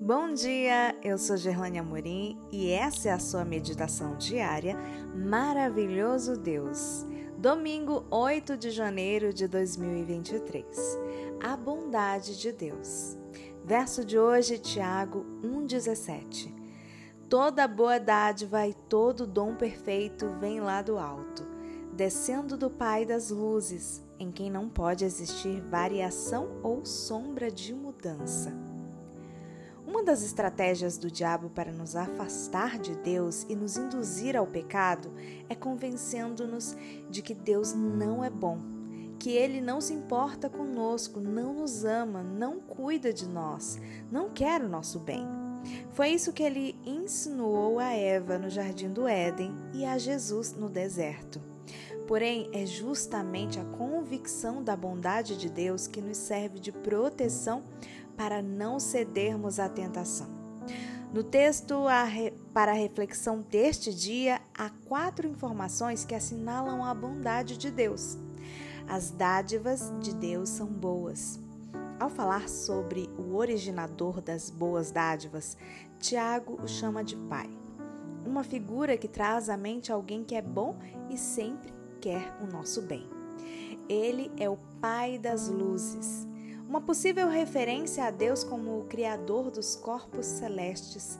Bom dia, eu sou Gerlane Amorim e essa é a sua meditação diária Maravilhoso Deus. Domingo 8 de janeiro de 2023. A bondade de Deus. Verso de hoje, Tiago 1,17. Toda boa dádiva e todo dom perfeito vem lá do alto, descendo do Pai das luzes, em quem não pode existir variação ou sombra de mudança. Uma das estratégias do diabo para nos afastar de Deus e nos induzir ao pecado é convencendo-nos de que Deus não é bom, que Ele não se importa conosco, não nos ama, não cuida de nós, não quer o nosso bem. Foi isso que ele insinuou a Eva no jardim do Éden e a Jesus no deserto. Porém, é justamente a convicção da bondade de Deus que nos serve de proteção para não cedermos à tentação. No texto para a reflexão deste dia, há quatro informações que assinalam a bondade de Deus. As dádivas de Deus são boas. Ao falar sobre o originador das boas dádivas, Tiago o chama de pai. Uma figura que traz à mente alguém que é bom e sempre quer o nosso bem. Ele é o pai das luzes uma possível referência a Deus como o Criador dos corpos celestes,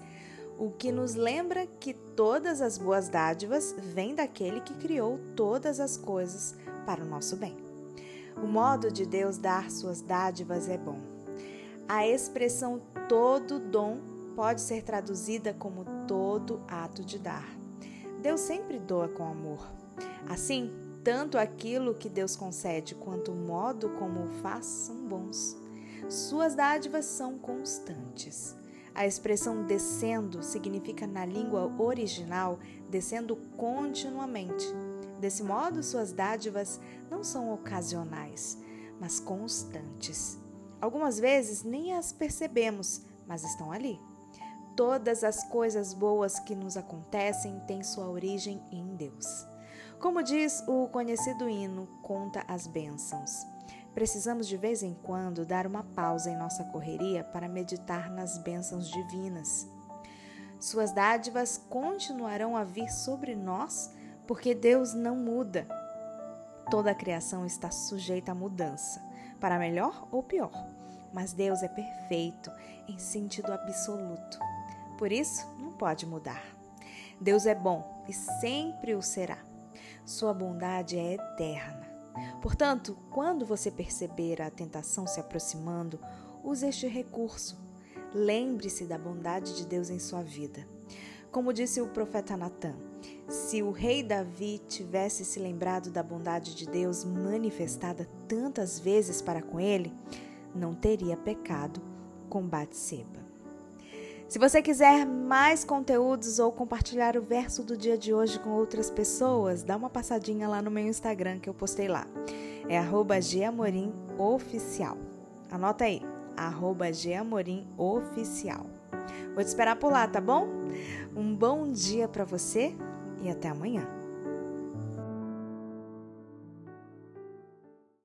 o que nos lembra que todas as boas dádivas vêm daquele que criou todas as coisas para o nosso bem. O modo de Deus dar suas dádivas é bom. A expressão todo dom pode ser traduzida como todo ato de dar. Deus sempre doa com amor. Assim, tanto aquilo que Deus concede quanto o modo como o faz são bons. Suas dádivas são constantes. A expressão descendo significa na língua original descendo continuamente. Desse modo, suas dádivas não são ocasionais, mas constantes. Algumas vezes nem as percebemos, mas estão ali. Todas as coisas boas que nos acontecem têm sua origem em Deus. Como diz o conhecido hino Conta as Bênçãos, precisamos de vez em quando dar uma pausa em nossa correria para meditar nas bênçãos divinas. Suas dádivas continuarão a vir sobre nós porque Deus não muda. Toda a criação está sujeita à mudança, para melhor ou pior, mas Deus é perfeito em sentido absoluto. Por isso, não pode mudar. Deus é bom e sempre o será. Sua bondade é eterna. Portanto, quando você perceber a tentação se aproximando, use este recurso. Lembre-se da bondade de Deus em sua vida. Como disse o profeta Natan, se o rei Davi tivesse se lembrado da bondade de Deus manifestada tantas vezes para com ele, não teria pecado com Batseba. Se você quiser mais conteúdos ou compartilhar o verso do dia de hoje com outras pessoas, dá uma passadinha lá no meu Instagram que eu postei lá. É @gamorimoficial. Anota aí, @gamorimoficial. Vou te esperar por lá, tá bom? Um bom dia para você e até amanhã.